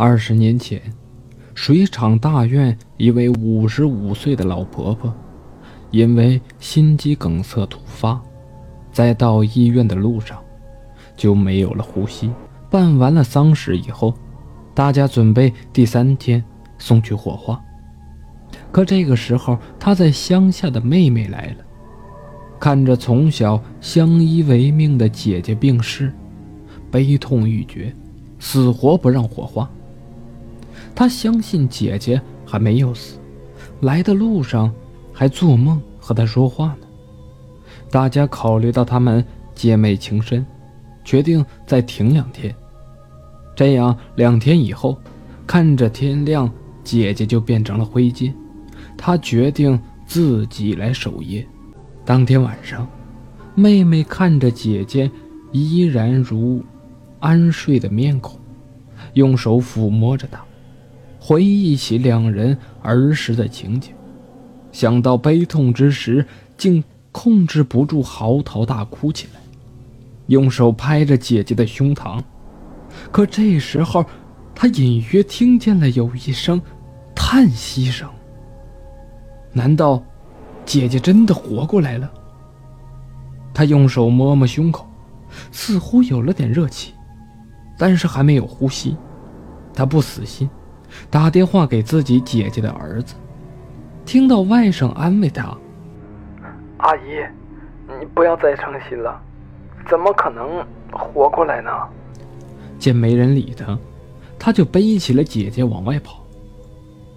二十年前，水厂大院一位五十五岁的老婆婆，因为心肌梗塞突发，在到医院的路上就没有了呼吸。办完了丧事以后，大家准备第三天送去火化。可这个时候，她在乡下的妹妹来了，看着从小相依为命的姐姐病逝，悲痛欲绝，死活不让火化。他相信姐姐还没有死，来的路上还做梦和她说话呢。大家考虑到他们姐妹情深，决定再停两天。这样两天以后，看着天亮，姐姐就变成了灰烬。他决定自己来守夜。当天晚上，妹妹看着姐姐依然如安睡的面孔，用手抚摸着她。回忆起两人儿时的情景，想到悲痛之时，竟控制不住嚎啕大哭起来，用手拍着姐姐的胸膛。可这时候，他隐约听见了有一声叹息声。难道姐姐真的活过来了？他用手摸摸胸口，似乎有了点热气，但是还没有呼吸。他不死心。打电话给自己姐姐的儿子，听到外甥安慰他：“阿姨，你不要再伤心了，怎么可能活过来呢？”见没人理他，他就背起了姐姐往外跑，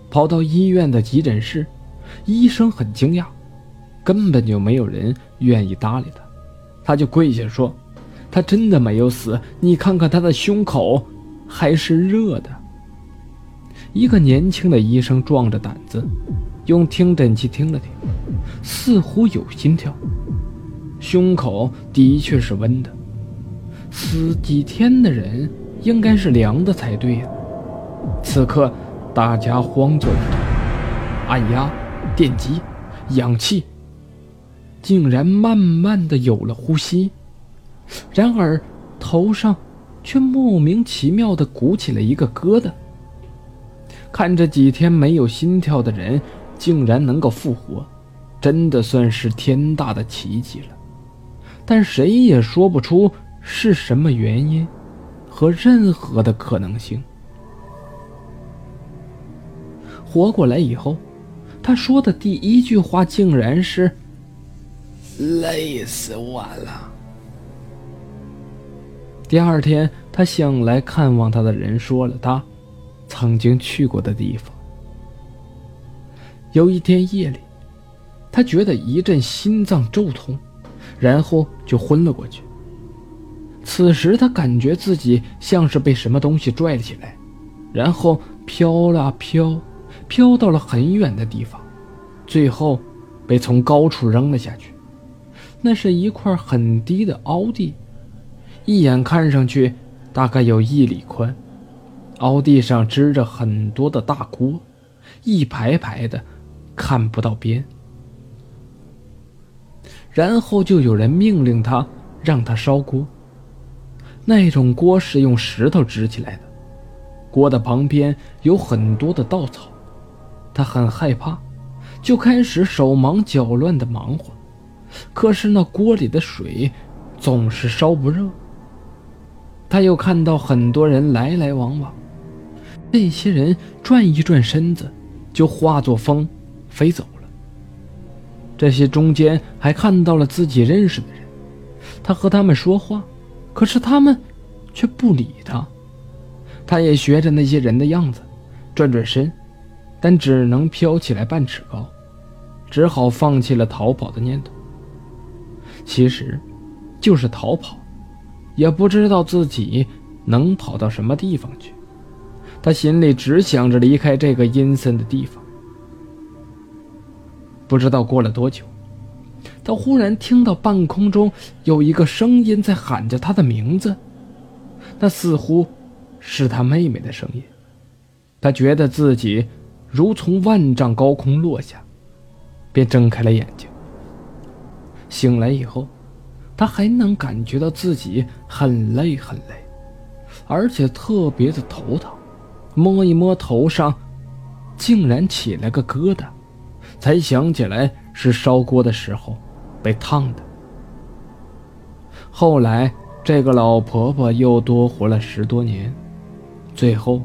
跑到医院的急诊室，医生很惊讶，根本就没有人愿意搭理他，他就跪下说：“他真的没有死，你看看他的胸口还是热的。”一个年轻的医生壮着胆子，用听诊器听了听，似乎有心跳，胸口的确是温的。死几天的人应该是凉的才对呀。此刻，大家慌作一团，按压、电击、氧气，竟然慢慢的有了呼吸。然而，头上却莫名其妙的鼓起了一个疙瘩。看着几天没有心跳的人竟然能够复活，真的算是天大的奇迹了。但谁也说不出是什么原因和任何的可能性。活过来以后，他说的第一句话竟然是：“累死我了。”第二天，他向来看望他的人说了他。曾经去过的地方。有一天夜里，他觉得一阵心脏骤痛，然后就昏了过去。此时他感觉自己像是被什么东西拽了起来，然后飘啊飘，飘到了很远的地方，最后被从高处扔了下去。那是一块很低的凹地，一眼看上去大概有一里宽。凹地上支着很多的大锅，一排排的，看不到边。然后就有人命令他，让他烧锅。那种锅是用石头支起来的，锅的旁边有很多的稻草。他很害怕，就开始手忙脚乱的忙活。可是那锅里的水总是烧不热。他又看到很多人来来往往。那些人转一转身子，就化作风飞走了。这些中间还看到了自己认识的人，他和他们说话，可是他们却不理他。他也学着那些人的样子，转转身，但只能飘起来半尺高，只好放弃了逃跑的念头。其实，就是逃跑，也不知道自己能跑到什么地方去。他心里只想着离开这个阴森的地方。不知道过了多久，他忽然听到半空中有一个声音在喊着他的名字，那似乎是他妹妹的声音。他觉得自己如从万丈高空落下，便睁开了眼睛。醒来以后，他还能感觉到自己很累很累，而且特别的头疼。摸一摸头上，竟然起了个疙瘩，才想起来是烧锅的时候被烫的。后来，这个老婆婆又多活了十多年，最后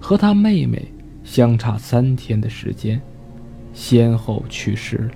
和她妹妹相差三天的时间，先后去世了。